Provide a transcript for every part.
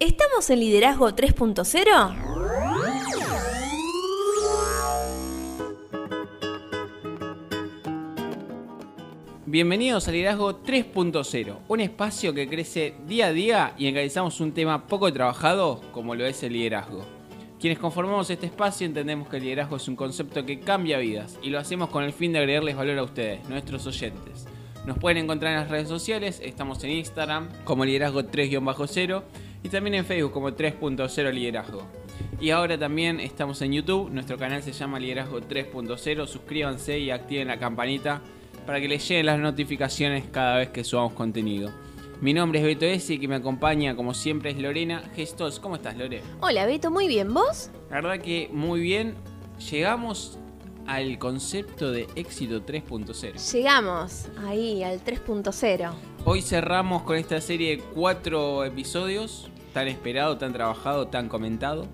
¿Estamos en Liderazgo 3.0? Bienvenidos a Liderazgo 3.0, un espacio que crece día a día y encabezamos un tema poco trabajado como lo es el liderazgo. Quienes conformamos este espacio entendemos que el liderazgo es un concepto que cambia vidas y lo hacemos con el fin de agregarles valor a ustedes, nuestros oyentes. Nos pueden encontrar en las redes sociales, estamos en Instagram como liderazgo 3-0 y también en Facebook como 3.0 liderazgo. Y ahora también estamos en YouTube, nuestro canal se llama Liderazgo 3.0, suscríbanse y activen la campanita para que les lleguen las notificaciones cada vez que subamos contenido. Mi nombre es Beto S y que me acompaña como siempre es Lorena Gestos. ¿Cómo estás Lore? Hola Beto, muy bien, ¿vos? La verdad que muy bien. Llegamos al concepto de éxito 3.0. Llegamos ahí al 3.0. Hoy cerramos con esta serie de cuatro episodios, tan esperado, tan trabajado, tan comentado.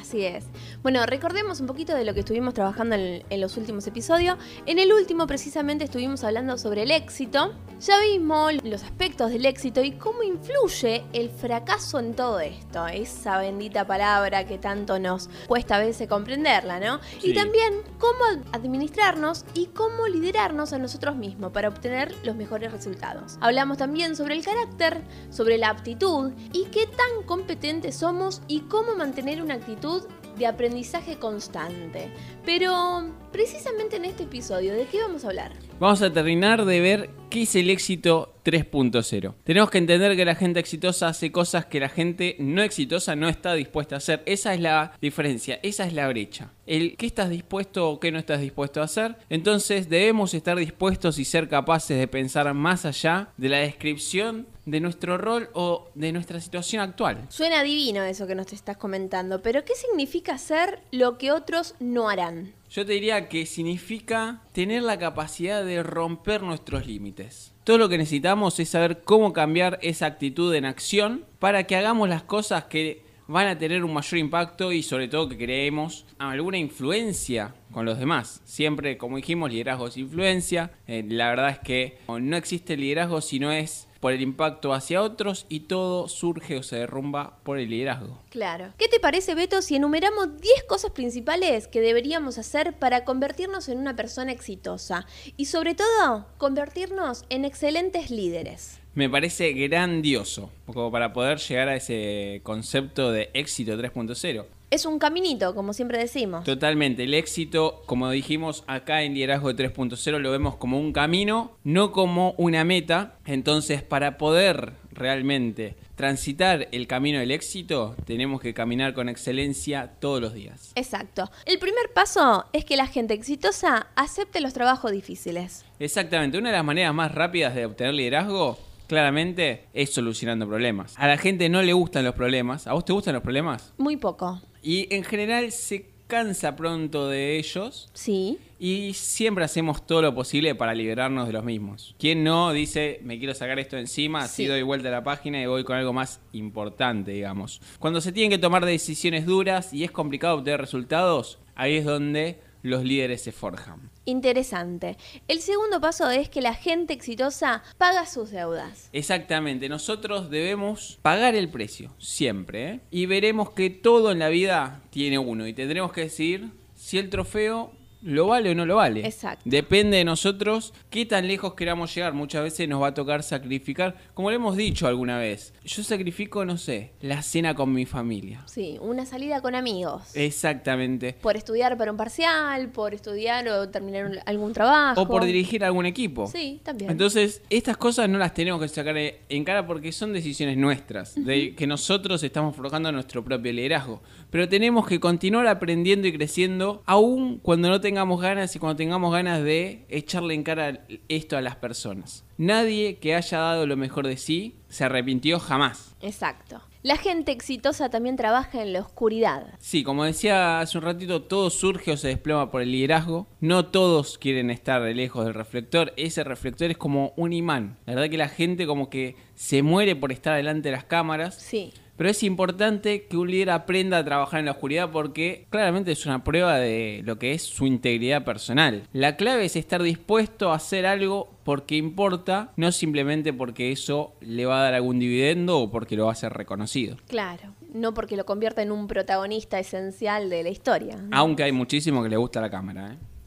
Así es. Bueno, recordemos un poquito de lo que estuvimos trabajando en, en, los últimos episodios. En el último precisamente estuvimos hablando sobre el éxito. Ya vimos los aspectos del éxito y cómo influye el fracaso en todo esto. Esa bendita palabra que tanto nos cuesta a veces comprenderla, ¿no? Sí. Y también cómo administrarnos y cómo liderarnos a nosotros mismos para obtener los mejores resultados. Hablamos también sobre el carácter, sobre la aptitud y qué tan competentes somos y cómo mantener una actitud de aprendizaje constante. Pero precisamente en este episodio, ¿de qué vamos a hablar? Vamos a terminar de ver qué es el éxito 3.0. Tenemos que entender que la gente exitosa hace cosas que la gente no exitosa no está dispuesta a hacer. Esa es la diferencia, esa es la brecha. El qué estás dispuesto o qué no estás dispuesto a hacer. Entonces debemos estar dispuestos y ser capaces de pensar más allá de la descripción de nuestro rol o de nuestra situación actual. Suena divino eso que nos estás comentando, pero ¿qué significa hacer lo que otros no harán? Yo te diría que significa tener la capacidad de romper nuestros límites. Todo lo que necesitamos es saber cómo cambiar esa actitud en acción para que hagamos las cosas que van a tener un mayor impacto y sobre todo que creemos alguna influencia con los demás. Siempre, como dijimos, liderazgo es influencia. Eh, la verdad es que no existe liderazgo si no es por el impacto hacia otros y todo surge o se derrumba por el liderazgo. Claro. ¿Qué te parece, Beto, si enumeramos 10 cosas principales que deberíamos hacer para convertirnos en una persona exitosa? Y sobre todo, convertirnos en excelentes líderes. Me parece grandioso, como para poder llegar a ese concepto de éxito 3.0. Es un caminito, como siempre decimos. Totalmente, el éxito, como dijimos acá en Liderazgo 3.0, lo vemos como un camino, no como una meta. Entonces, para poder realmente transitar el camino del éxito, tenemos que caminar con excelencia todos los días. Exacto. El primer paso es que la gente exitosa acepte los trabajos difíciles. Exactamente, una de las maneras más rápidas de obtener liderazgo claramente es solucionando problemas. A la gente no le gustan los problemas. ¿A vos te gustan los problemas? Muy poco. Y en general se cansa pronto de ellos. Sí. Y siempre hacemos todo lo posible para liberarnos de los mismos. ¿Quién no dice, me quiero sacar esto encima, Sí. así doy vuelta a la página y voy con algo más importante, digamos? Cuando se tienen que tomar decisiones duras y es complicado obtener resultados, ahí es donde los líderes se forjan. Interesante. El segundo paso es que la gente exitosa paga sus deudas. Exactamente, nosotros debemos pagar el precio, siempre, ¿eh? Y veremos que todo en la vida tiene uno y tendremos que decidir si el trofeo lo vale o no lo vale. Exacto. Depende de nosotros qué tan lejos queramos llegar. Muchas veces nos va a tocar sacrificar, como lo hemos dicho alguna vez. Yo sacrifico, no sé, la cena con mi familia. Sí, una salida con amigos. Exactamente. Por estudiar para un parcial, por estudiar o terminar algún trabajo. O por dirigir algún equipo. Sí, también. Entonces, estas cosas no las tenemos que sacar en cara porque son decisiones nuestras, de que nosotros estamos forjando nuestro propio liderazgo. Pero tenemos que continuar aprendiendo y creciendo, aun cuando no tengamos ganas y cuando tengamos ganas de echarle en cara esto a las personas. Nadie que haya dado lo mejor de sí se arrepintió jamás. Exacto. La gente exitosa también trabaja en la oscuridad. Sí, como decía hace un ratito, todo surge o se desploma por el liderazgo. No todos quieren estar lejos del reflector. Ese reflector es como un imán. La verdad que la gente como que se muere por estar delante de las cámaras. Sí. Pero es importante que un líder aprenda a trabajar en la oscuridad porque claramente es una prueba de lo que es su integridad personal. La clave es estar dispuesto a hacer algo porque importa, no simplemente porque eso le va a dar algún dividendo o porque lo va a ser reconocido. Claro, no porque lo convierta en un protagonista esencial de la historia. Aunque hay muchísimo que le gusta la cámara, ¿eh?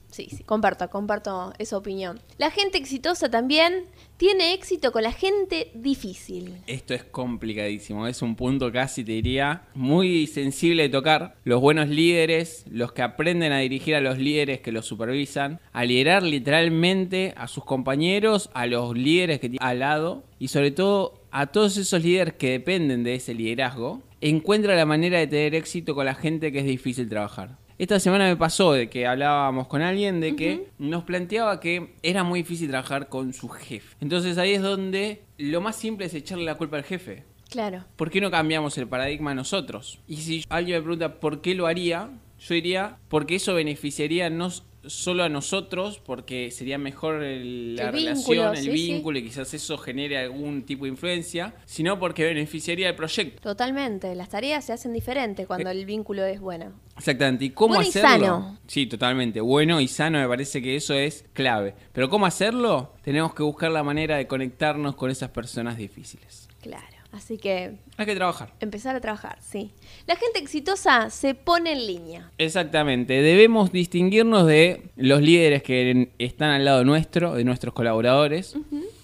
Comparto, comparto esa opinión. La gente exitosa también tiene éxito con la gente difícil. Esto es complicadísimo, es un punto casi, te diría, muy sensible de tocar. Los buenos líderes, los que aprenden a dirigir a los líderes que los supervisan, a liderar literalmente a sus compañeros, a los líderes que tienen al lado y sobre todo a todos esos líderes que dependen de ese liderazgo, encuentra la manera de tener éxito con la gente que es difícil trabajar. Esta semana me pasó de que hablábamos con alguien de que nos planteaba que era muy difícil trabajar con su jefe. Entonces ahí es donde lo más simple es echarle la culpa al jefe. Claro. ¿Por qué no cambiamos el paradigma nosotros? Y si alguien me pregunta por qué lo haría, yo diría porque eso beneficiaría no solo a nosotros, porque sería mejor el- la El relación, el sí, sí. vínculo y quizás eso genere algún tipo de influencia, sino porque beneficiaría el proyecto. Totalmente. Las tareas se hacen diferentes cuando Eh. el vínculo es bueno. Exactamente. ¿Y cómo Bueno y hacerlo? sano. Sí, totalmente. Bueno y sano me parece que eso es clave. Pero ¿cómo hacerlo? Tenemos que buscar la manera de conectarnos con esas personas difíciles. Claro. Así que Hay que trabajar. empezar a trabajar, sí. La gente exitosa se pone en línea. Exactamente. Debemos distinguirnos de los líderes que están al lado nuestro, de nuestros colaboradores.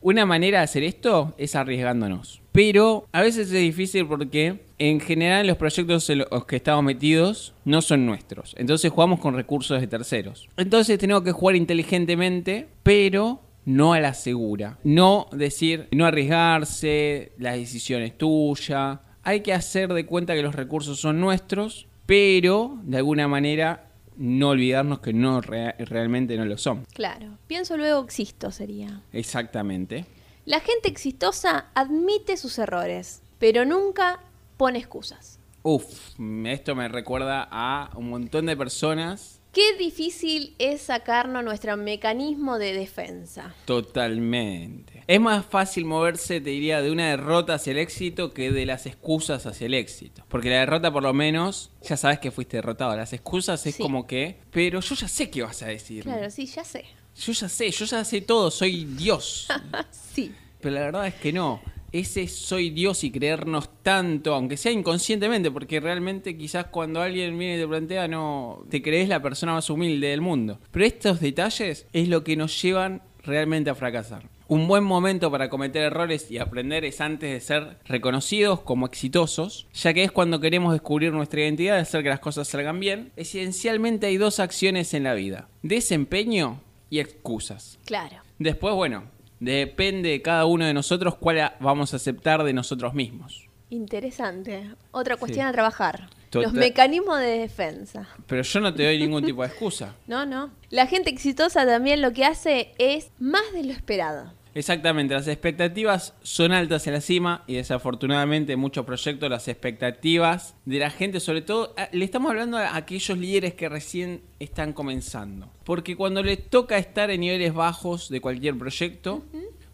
Una manera de hacer esto es arriesgándonos. Pero a veces es difícil porque en general los proyectos en los que estamos metidos no son nuestros. Entonces jugamos con recursos de terceros. Entonces tenemos que jugar inteligentemente, pero no a la segura. No decir, no arriesgarse, la decisión es tuya. Hay que hacer de cuenta que los recursos son nuestros, pero de alguna manera no olvidarnos que no rea- realmente no lo son. Claro. Pienso luego existo sería. Exactamente. La gente exitosa admite sus errores, pero nunca pone excusas. Uf, esto me recuerda a un montón de personas Qué difícil es sacarnos nuestro mecanismo de defensa. Totalmente. Es más fácil moverse, te diría, de una derrota hacia el éxito que de las excusas hacia el éxito. Porque la derrota, por lo menos, ya sabes que fuiste derrotado. Las excusas es Sí. como que, pero yo ya sé qué vas a decir. Claro, sí, ya sé. Yo ya sé, yo ya sé todo, soy Dios. Sí. pero la verdad es que no. Ese soy Dios y creernos tanto, aunque sea inconscientemente, porque realmente quizás cuando alguien viene y te plantea, no, te crees la persona más humilde del mundo. Pero estos detalles es lo que nos llevan realmente a fracasar. Un buen momento para cometer errores y aprender es antes de ser reconocidos como exitosos, ya que es cuando queremos descubrir nuestra identidad, hacer que las cosas salgan bien. Esencialmente hay dos acciones en la vida, desempeño y excusas. Claro. Después, bueno, depende de cada uno de nosotros cuál vamos a aceptar de nosotros mismos. Interesante. Otra cuestión Sí. a trabajar. Total- Los mecanismos de defensa. Pero yo no te doy ningún tipo de excusa. No, no. La gente exitosa también lo que hace es más de lo esperado. Exactamente, las expectativas son altas en la cima y desafortunadamente en muchos proyectos las expectativas de la gente, sobre todo, a- le estamos hablando a aquellos líderes que recién están comenzando. Porque cuando les toca estar en niveles bajos de cualquier proyecto,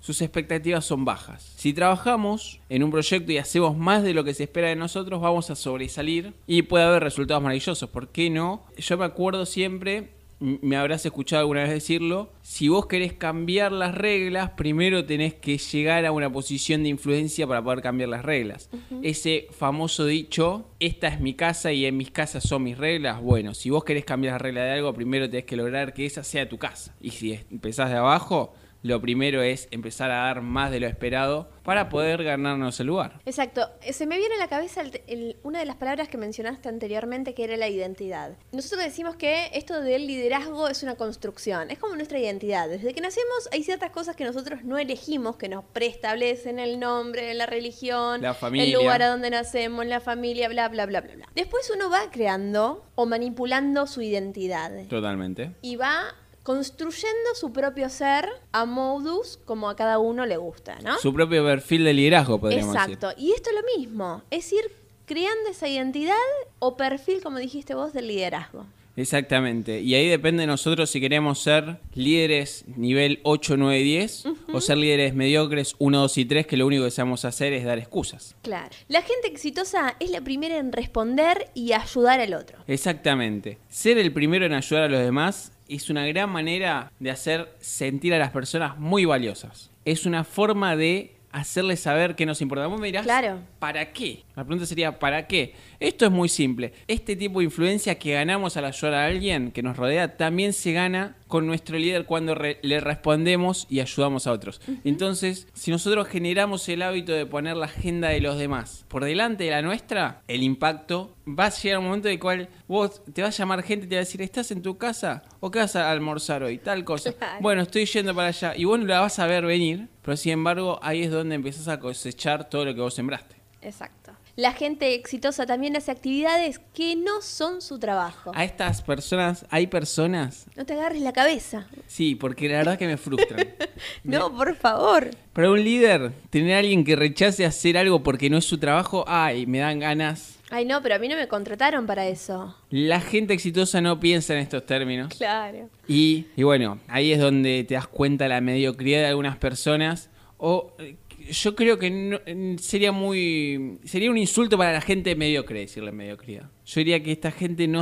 sus expectativas son bajas. Si trabajamos en un proyecto y hacemos más de lo que se espera de nosotros, vamos a sobresalir y puede haber resultados maravillosos. ¿Por qué no? Yo me acuerdo siempre me habrás escuchado alguna vez decirlo, si vos querés cambiar las reglas, primero tenés que llegar a una posición de influencia para poder cambiar las reglas. Ese famoso dicho, esta es mi casa y en mis casas son mis reglas, bueno, si vos querés cambiar la regla de algo, primero tenés que lograr que esa sea tu casa. Y si empezás de abajo, lo primero es empezar a dar más de lo esperado para poder ganarnos el lugar. Exacto. Se me viene a la cabeza el- el- una de las palabras que mencionaste anteriormente, que era la identidad. Nosotros decimos que esto del liderazgo es una construcción, es como nuestra identidad. Desde que nacemos hay ciertas cosas que nosotros no elegimos, que nos preestablecen el nombre, la religión, La familia. el lugar a donde nacemos, la familia, bla, bla, bla, bla, bla. Después uno va creando o manipulando su identidad Totalmente. y va construyendo su propio ser a modus como a cada uno le gusta, ¿no? Su propio perfil de liderazgo, podríamos decir. Exacto. Y esto es lo mismo, es ir creando esa identidad o perfil, como dijiste vos, del liderazgo. Exactamente. Y ahí depende de nosotros si queremos ser líderes nivel 8, 9, 10 o ser líderes mediocres 1, 2 y 3 que lo único que sabemos hacer es dar excusas. Claro. La gente exitosa es la primera en responder y ayudar al otro. Exactamente. Ser el primero en ayudar a los demás es una gran manera de hacer sentir a las personas muy valiosas. Es una forma de hacerles saber que nos importa. Vos me dirás, Claro. ¿para qué? La pregunta sería, ¿para qué? Esto es muy simple. Este tipo de influencia que ganamos al ayudar a alguien que nos rodea también se gana con nuestro líder cuando re- le respondemos y ayudamos a otros. Entonces, si nosotros generamos el hábito de poner la agenda de los demás por delante de la nuestra, el impacto va a llegar un momento en el cual vos te va a llamar gente y te va a decir, ¿estás en tu casa o qué vas a almorzar hoy? Tal cosa. Claro. Bueno, estoy yendo para allá. Y vos no la vas a ver venir, pero sin embargo ahí es donde empiezas a cosechar todo lo que vos sembraste. Exacto. La gente exitosa también hace actividades que no son su trabajo. A estas personas, hay personas, No te agarres la cabeza. sí, porque la verdad que me frustran. No, por favor. Para un líder, tener a alguien que rechace hacer algo porque no es su trabajo, ay, me dan ganas. Ay, no, pero a mí no me contrataron para eso. La gente exitosa no piensa en estos términos. Claro. Y, y bueno, ahí es donde te das cuenta la mediocridad de algunas personas. O eh, yo creo que no- eh, sería muy. Sería un insulto para la gente mediocre decirle mediocridad. Yo diría que esta gente no.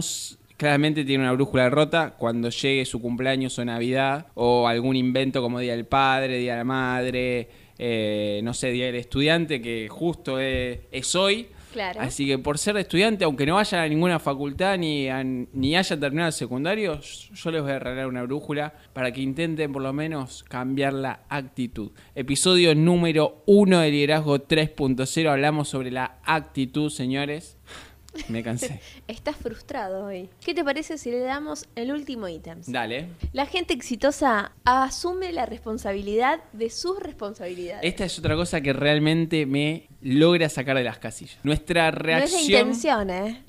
Claramente tiene una brújula rota cuando llegue su cumpleaños o Navidad o algún invento como Día del Padre, Día de la Madre, eh, no sé, Día del Estudiante, que justo es, es hoy. Así que por ser estudiante, aunque no vayan a ninguna facultad ni, a- ni hayan terminado el secundario, yo les voy a regalar una brújula para que intenten por lo menos cambiar la actitud. Episodio número 1 de Liderazgo 3.0. Hablamos sobre la actitud, señores. Me cansé. Estás frustrado hoy. ¿Qué te parece si le damos el último ítem? Dale. La gente exitosa asume la responsabilidad de sus responsabilidades. Esta es otra cosa que realmente me logra sacar de las casillas. Nuestra no es reacción... la intención, ¿eh?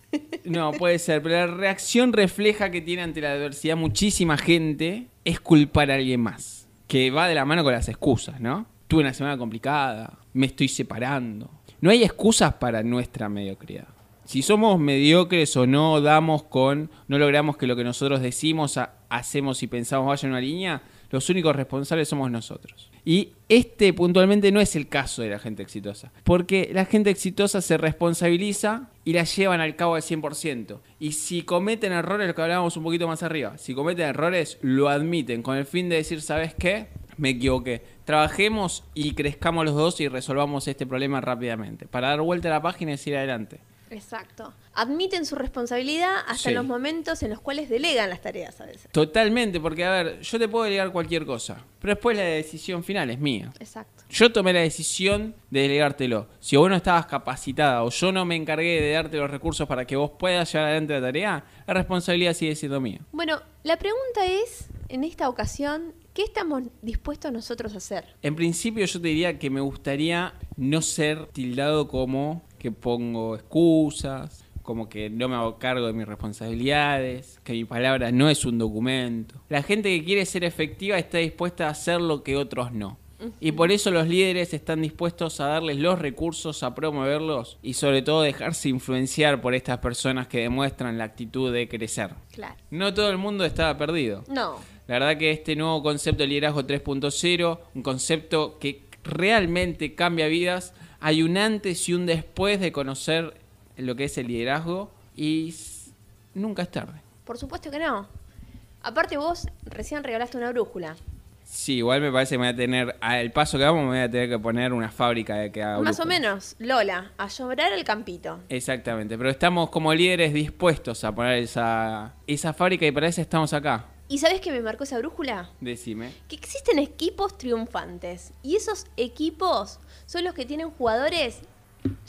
No, puede ser, pero la reacción refleja que tiene ante la adversidad muchísima gente es culpar a alguien más. Que va de la mano con las excusas, ¿no? Tuve una semana complicada, me estoy separando. No hay excusas para nuestra mediocridad. Si somos mediocres o no damos con, no logramos que lo que nosotros decimos, ha- hacemos y pensamos vaya en una línea, los únicos responsables somos nosotros. Y este puntualmente no es el caso de la gente exitosa, porque la gente exitosa se responsabiliza y la llevan al cabo al 100%. Y si cometen errores, lo que hablábamos un poquito más arriba, si cometen errores, lo admiten con el fin de decir, ¿sabes qué? Me equivoqué. Trabajemos y crezcamos los dos y resolvamos este problema rápidamente, para dar vuelta a la página y seguir adelante. Exacto. Admiten su responsabilidad hasta Sí. en los momentos en los cuales delegan las tareas a veces. Totalmente, porque a ver, yo te puedo delegar cualquier cosa, pero después la decisión final es mía. Exacto. Yo tomé la decisión de delegártelo. Si vos no estabas capacitada o yo no me encargué de darte los recursos para que vos puedas llevar adelante la tarea, la responsabilidad sigue siendo mía. Bueno, la pregunta es, en esta ocasión, ¿qué estamos dispuestos nosotros a hacer? En principio yo te diría que me gustaría no ser tildado como que pongo excusas, como que no me hago cargo de mis responsabilidades, que mi palabra no es un documento. La gente que quiere ser efectiva está dispuesta a hacer lo que otros no. Y por eso los líderes están dispuestos a darles los recursos, a promoverlos y sobre todo dejarse influenciar por estas personas que demuestran la actitud de crecer. Claro. No todo el mundo estaba perdido. No. La verdad que este nuevo concepto de liderazgo 3.0, un concepto que realmente cambia vidas, hay un antes y un después de conocer lo que es el liderazgo y nunca es tarde. Por supuesto que no. Aparte vos recién regalaste una brújula. Sí, igual me parece que me voy a tener, al paso que vamos, me voy a tener que poner una fábrica de que haga Más o menos, Lola, a llorar al campito. Exactamente, pero estamos como líderes dispuestos a poner esa, esa fábrica y para eso estamos acá. ¿Y sabés qué me marcó esa brújula? Decime. Que existen equipos triunfantes. Y esos equipos son los que tienen jugadores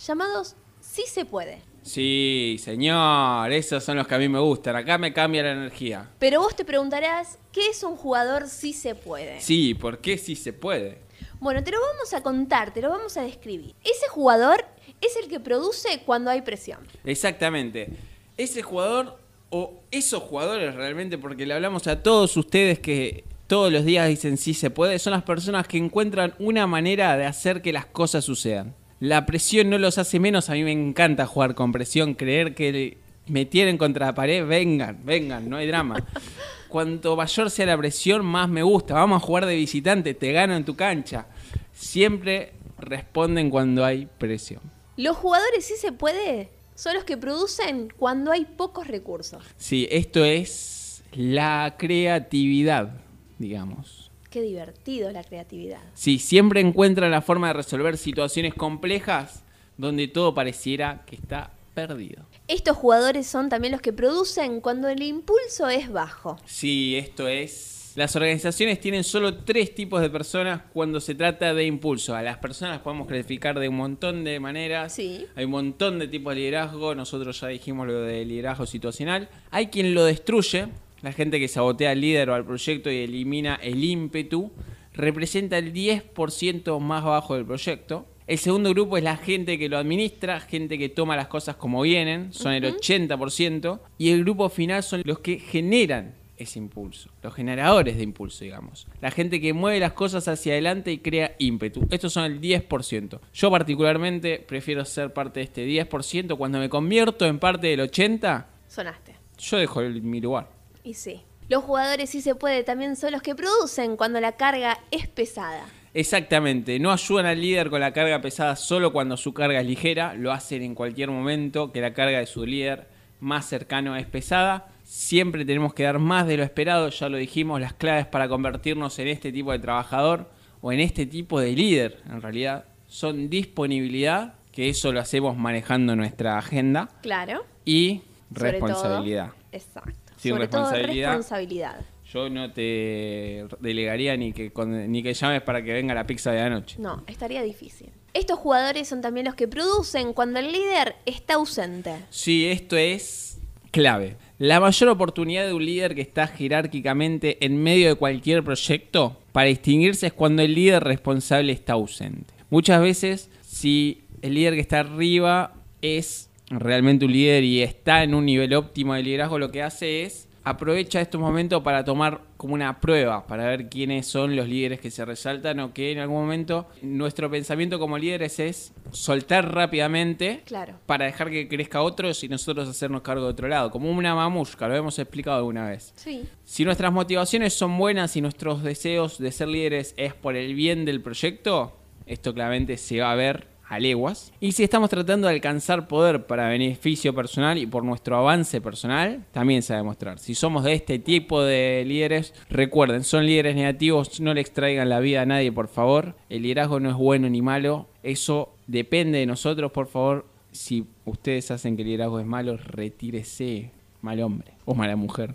llamados Sí se puede. Sí, señor, esos son los que a mí me gustan. Acá me cambia la energía. Pero vos te preguntarás, ¿qué es un jugador Sí se puede? Sí, ¿por qué sí se puede? Bueno, te lo vamos a contar, te lo vamos a describir. Ese jugador es el que produce cuando hay presión. Exactamente. Ese jugador o esos jugadores realmente, porque le hablamos a todos ustedes que todos los días dicen sí se puede, son las personas que encuentran una manera de hacer que las cosas sucedan. La presión no los hace menos, a mí me encanta jugar con presión, creer que me tienen contra la pared, vengan, vengan, no hay drama. Cuanto mayor sea la presión, más me gusta. Vamos a jugar de visitante, te gano en tu cancha. Siempre responden cuando hay presión. Los jugadores sí se puede son los que producen cuando hay pocos recursos. Sí, esto es la creatividad, digamos. Qué divertido la creatividad. Sí, siempre encuentran la forma de resolver situaciones complejas donde todo pareciera que está perdido. Estos jugadores son también los que producen cuando el impulso es bajo. Sí, esto es las organizaciones tienen solo tres tipos de personas cuando se trata de impulso. A las personas las podemos clasificar de un montón de maneras. Sí. Hay un montón de tipos de liderazgo. Nosotros ya dijimos lo de liderazgo situacional. Hay quien lo destruye. La gente que sabotea al líder o al proyecto y elimina el ímpetu representa el 10% más bajo del proyecto. El segundo grupo es la gente que lo administra, gente que toma las cosas como vienen, son el 80%. Y el grupo final son los que generan ese impulso, los generadores de impulso, digamos. La gente que mueve las cosas hacia adelante y crea ímpetu. Estos son el 10%. Yo particularmente prefiero ser parte de este 10%. Cuando me convierto en parte del 80%, sonaste. Yo dejo mi lugar. Y sí. Los jugadores sí se puede también son los que producen cuando la carga es pesada. Exactamente, no ayudan al líder con la carga pesada solo cuando su carga es ligera, lo hacen en cualquier momento que la carga de su líder más cercano es pesada. Siempre tenemos que dar más de lo esperado, ya lo dijimos, las claves para convertirnos en este tipo de trabajador o en este tipo de líder, en realidad, son disponibilidad, que eso lo hacemos manejando nuestra agenda. Claro. Y responsabilidad. exacto. Sobre responsabilidad, todo responsabilidad. Yo no te delegaría ni que, ni que llames para que venga la pizza de la noche. No, estaría difícil. Estos jugadores son también los que producen cuando el líder está ausente. Sí, esto es clave. La mayor oportunidad de un líder que está jerárquicamente en medio de cualquier proyecto para distinguirse es cuando el líder responsable está ausente. Muchas veces, si el líder que está arriba es realmente un líder y está en un nivel óptimo de liderazgo, lo que hace es aprovecha estos momentos para tomar como una prueba, para ver quiénes son los líderes que se resaltan o que en algún momento nuestro pensamiento como líderes es soltar rápidamente claro. para dejar que crezca otros y nosotros hacernos cargo de otro lado, como una mamushka, lo hemos explicado alguna vez. Sí. Si nuestras motivaciones son buenas y nuestros deseos de ser líderes es por el bien del proyecto, esto claramente se va a ver a leguas. Y si estamos tratando de alcanzar poder para beneficio personal y por nuestro avance personal, también se va a demostrar. Si somos de este tipo de líderes, recuerden, son líderes negativos, no le extraigan la vida a nadie, por favor. El liderazgo no es bueno ni malo, eso depende de nosotros, por favor. Si ustedes hacen que el liderazgo es malo, retírese, mal hombre o mala mujer,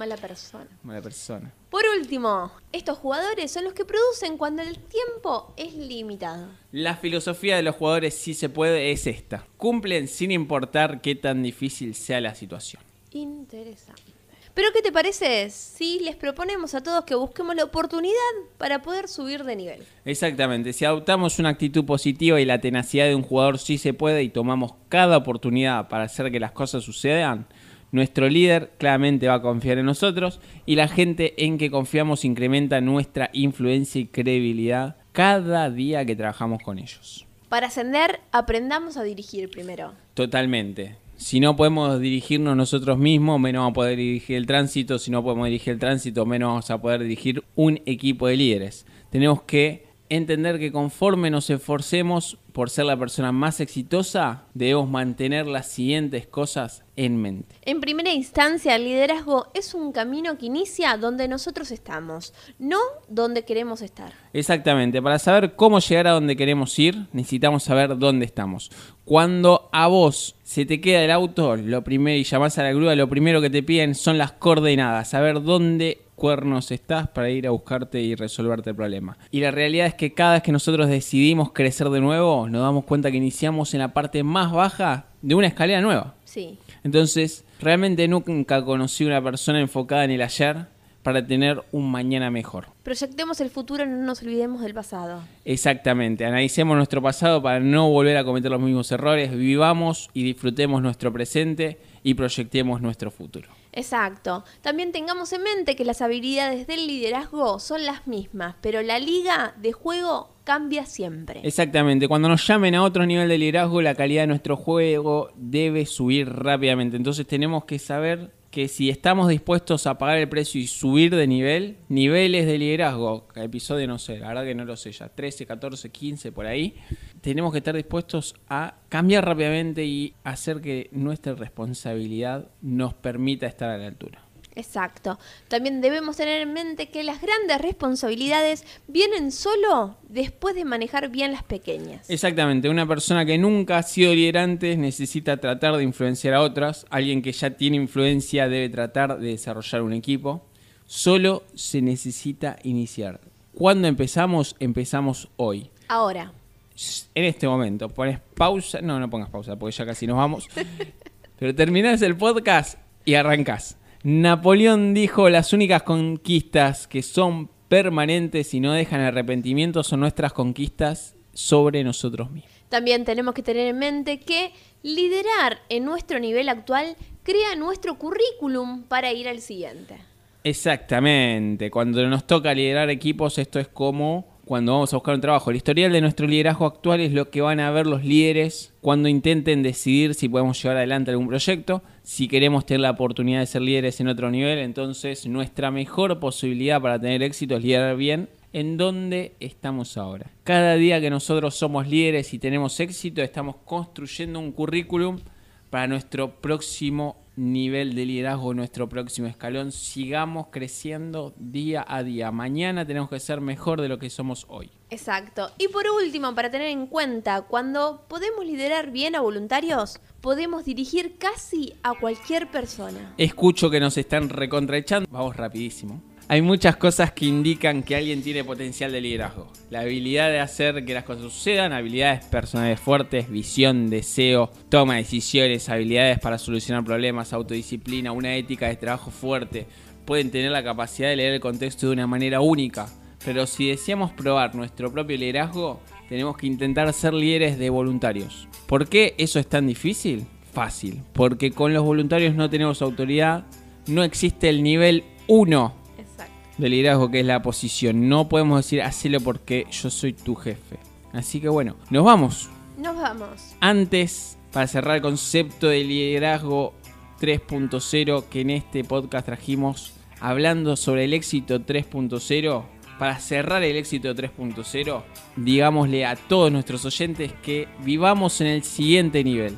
Mala persona. Mala persona. Por último, estos jugadores son los que producen cuando el tiempo es limitado. La filosofía de los jugadores si se puede es esta. Cumplen sin importar qué tan difícil sea la situación. Interesante. Pero ¿qué te parece si les proponemos a todos que busquemos la oportunidad para poder subir de nivel? Exactamente, si adoptamos una actitud positiva y la tenacidad de un jugador sí se puede y tomamos cada oportunidad para hacer que las cosas sucedan, nuestro líder claramente va a confiar en nosotros y la gente en que confiamos incrementa nuestra influencia y credibilidad cada día que trabajamos con ellos. Para ascender, aprendamos a dirigir primero. Totalmente. Si no podemos dirigirnos nosotros mismos, menos vamos a poder dirigir el tránsito. Si no podemos dirigir el tránsito, menos vamos a poder dirigir un equipo de líderes. Tenemos que entender que conforme nos esforcemos por ser la persona más exitosa, debemos mantener las siguientes cosas en mente. En primera instancia, el liderazgo es un camino que inicia donde nosotros estamos, no donde queremos estar. Exactamente, para saber cómo llegar a donde queremos ir, necesitamos saber dónde estamos. Cuando a vos se te queda el auto, lo primero y llamás a la grúa, lo primero que te piden son las coordenadas, saber dónde cuernos estás para ir a buscarte y resolverte el problema. Y la realidad es que cada vez que nosotros decidimos crecer de nuevo, nos damos cuenta que iniciamos en la parte más baja de una escalera nueva. Sí. Entonces, realmente nunca conocí una persona enfocada en el ayer para tener un mañana mejor. Proyectemos el futuro, no nos olvidemos del pasado. Exactamente, analicemos nuestro pasado para no volver a cometer los mismos errores, vivamos y disfrutemos nuestro presente y proyectemos nuestro futuro. Exacto. También tengamos en mente que las habilidades del liderazgo son las mismas, pero la liga de juego cambia siempre. Exactamente, cuando nos llamen a otro nivel de liderazgo, la calidad de nuestro juego debe subir rápidamente. Entonces tenemos que saber que si estamos dispuestos a pagar el precio y subir de nivel, niveles de liderazgo, episodio no sé, la verdad que no lo sé ya, 13, 14, 15 por ahí, tenemos que estar dispuestos a cambiar rápidamente y hacer que nuestra responsabilidad nos permita estar a la altura. Exacto. También debemos tener en mente que las grandes responsabilidades vienen solo después de manejar bien las pequeñas. Exactamente, una persona que nunca ha sido liderante necesita tratar de influenciar a otras, alguien que ya tiene influencia debe tratar de desarrollar un equipo. Solo se necesita iniciar. ¿Cuándo empezamos? Empezamos hoy. Ahora. En este momento, pones pausa, no, no pongas pausa porque ya casi nos vamos. Pero terminás el podcast y arrancás. Napoleón dijo, las únicas conquistas que son permanentes y no dejan arrepentimiento son nuestras conquistas sobre nosotros mismos. También tenemos que tener en mente que liderar en nuestro nivel actual crea nuestro currículum para ir al siguiente. Exactamente, cuando nos toca liderar equipos esto es como cuando vamos a buscar un trabajo. El historial de nuestro liderazgo actual es lo que van a ver los líderes cuando intenten decidir si podemos llevar adelante algún proyecto. Si queremos tener la oportunidad de ser líderes en otro nivel, entonces nuestra mejor posibilidad para tener éxito es liderar bien en donde estamos ahora. Cada día que nosotros somos líderes y tenemos éxito, estamos construyendo un currículum para nuestro próximo nivel de liderazgo, nuestro próximo escalón. Sigamos creciendo día a día. Mañana tenemos que ser mejor de lo que somos hoy. Exacto. Y por último, para tener en cuenta, cuando podemos liderar bien a voluntarios, podemos dirigir casi a cualquier persona. Escucho que nos están recontraechando. Vamos rapidísimo. Hay muchas cosas que indican que alguien tiene potencial de liderazgo. La habilidad de hacer que las cosas sucedan, habilidades personales fuertes, visión, deseo, toma de decisiones, habilidades para solucionar problemas, autodisciplina, una ética de trabajo fuerte. Pueden tener la capacidad de leer el contexto de una manera única. Pero si deseamos probar nuestro propio liderazgo, tenemos que intentar ser líderes de voluntarios. ¿Por qué eso es tan difícil? Fácil. Porque con los voluntarios no tenemos autoridad, no existe el nivel 1 de liderazgo, que es la posición. No podemos decir, hacelo porque yo soy tu jefe. Así que bueno, nos vamos. Nos vamos. Antes, para cerrar el concepto de liderazgo 3.0 que en este podcast trajimos, hablando sobre el éxito 3.0, para cerrar el éxito 3.0, digámosle a todos nuestros oyentes que vivamos en el siguiente nivel.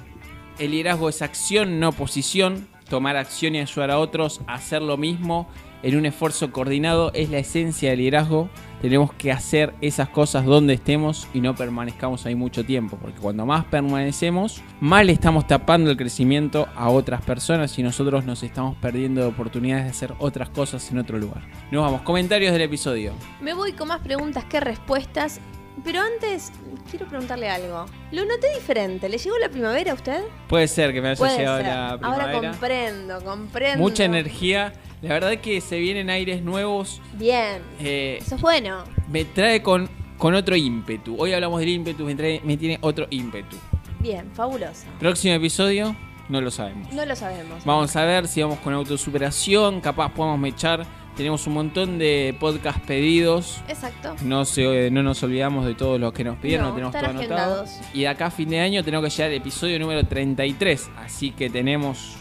El liderazgo es acción, no posición. Tomar acción y ayudar a otros a hacer lo mismo en un esfuerzo coordinado es la esencia del liderazgo. Tenemos que hacer esas cosas donde estemos y no permanezcamos ahí mucho tiempo, porque cuando más permanecemos, más le estamos tapando el crecimiento a otras personas y nosotros nos estamos perdiendo oportunidades de hacer otras cosas en otro lugar. Nos vamos, comentarios del episodio. Me voy con más preguntas que respuestas. Pero antes, quiero preguntarle algo. Lo noté diferente. ¿Le llegó la primavera a usted? Puede ser que me haya Puede llegado ser. la primavera. Ahora comprendo, comprendo. Mucha energía. La verdad que se vienen aires nuevos. Bien. Eh, Eso es bueno. me trae con, con otro ímpetu. Hoy hablamos del ímpetu, me, trae- me tiene otro ímpetu. Bien, fabuloso. Próximo episodio, no lo sabemos. No lo sabemos. Vamos a ver si vamos con autosuperación, capaz podemos mechar. Tenemos un montón de podcast pedidos. Exacto. No, se, no nos olvidamos de todos los que nos pidieron, No, lo tenemos todo anotado. Y de acá a fin de año tenemos que llegar al episodio número 33. Así que tenemos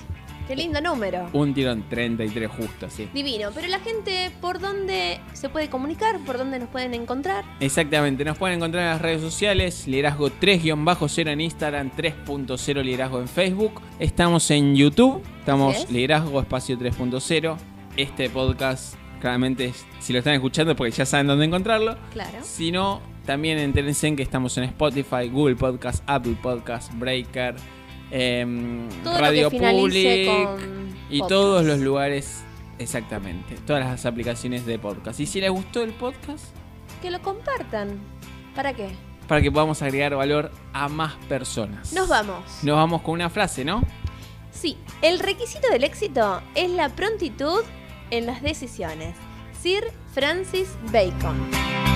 Qué lindo número. un tirón 33 justo, sí. Divino. Pero la gente, ¿por dónde se puede comunicar? ¿Por dónde nos pueden encontrar? Exactamente, nos pueden encontrar en las redes sociales, liderazgo 3-0 en Instagram, 3.0 liderazgo en Facebook. Estamos en YouTube, estamos es. liderazgo espacio 3.0. Este podcast, claramente, si lo están escuchando, es porque ya saben dónde encontrarlo. Claro. Si no, también entérense en que estamos en Spotify, Google Podcast, Apple Podcast, Breaker, em, Todo Radio Public y podcast. todos los lugares, exactamente, todas las aplicaciones de podcast. Y si les gustó el podcast, Que lo compartan. ¿Para qué? para que podamos agregar valor a más personas. Nos vamos. Nos vamos con una frase, ¿no? Sí, el requisito del éxito es la prontitud en las decisiones. Sir Francis Bacon.